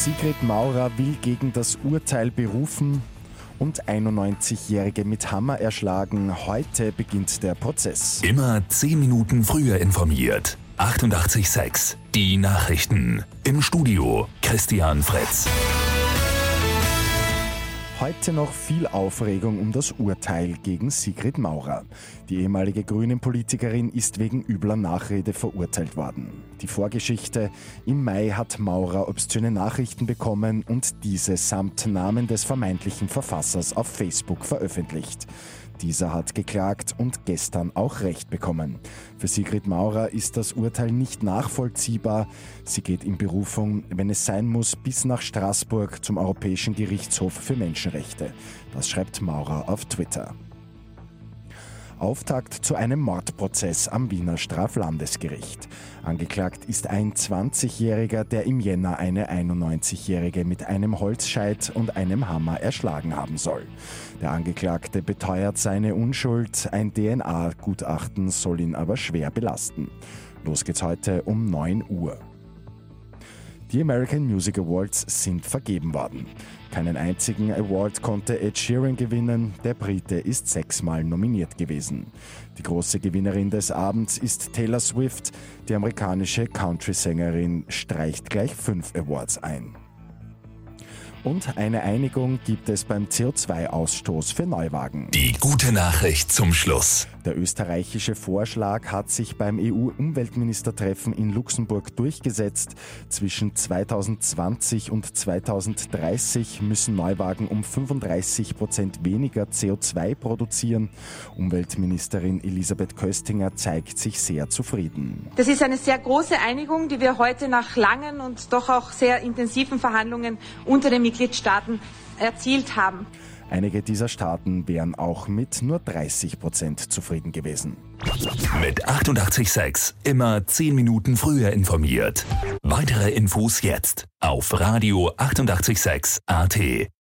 Sigrid Maurer will gegen das Urteil berufen und 91-Jährige mit Hammer erschlagen. Heute beginnt der Prozess. Immer 10 Minuten früher informiert. 88.6 Die Nachrichten. Im Studio Christian Fritz. Heute noch viel Aufregung um das Urteil gegen Sigrid Maurer. Die ehemalige Grünen-Politikerin ist wegen übler Nachrede verurteilt worden. Die Vorgeschichte: Im Mai hat Maurer obszöne Nachrichten bekommen und diese samt Namen des vermeintlichen Verfassers auf Facebook veröffentlicht. Dieser hat geklagt und gestern auch Recht bekommen. Für Sigrid Maurer ist das Urteil nicht nachvollziehbar. Sie geht in Berufung, wenn es sein muss, bis nach Straßburg zum Europäischen Gerichtshof für Menschenrechte. Das schreibt Maurer auf Twitter. Auftakt zu einem Mordprozess am Wiener Straflandesgericht. Angeklagt ist ein 20-Jähriger, der im Jänner eine 91-Jährige mit einem Holzscheit und einem Hammer erschlagen haben soll. Der Angeklagte beteuert seine Unschuld, ein DNA-Gutachten soll ihn aber schwer belasten. Los geht's heute um 9 Uhr. Die American Music Awards sind vergeben worden. Keinen einzigen Award konnte Ed Sheeran gewinnen. Der Brite ist sechsmal nominiert gewesen. Die große Gewinnerin des Abends ist Taylor Swift. Die amerikanische Country-Sängerin streicht gleich fünf Awards ein. Und eine Einigung gibt es beim CO2-Ausstoß für Neuwagen. Die gute Nachricht zum Schluss. Der österreichische Vorschlag hat sich beim EU-Umweltministertreffen in Luxemburg durchgesetzt. Zwischen 2020 und 2030 müssen Neuwagen um 35 Prozent weniger CO2 produzieren. Umweltministerin Elisabeth Köstinger zeigt sich sehr zufrieden. Das ist eine sehr große Einigung, die wir heute nach langen und doch auch sehr intensiven Verhandlungen unter den Mitgliedstaaten erzielt haben. Einige dieser Staaten wären auch mit nur 30 Prozent zufrieden gewesen. Mit 886 immer 10 Minuten früher informiert. Weitere Infos jetzt auf Radio 886 AT.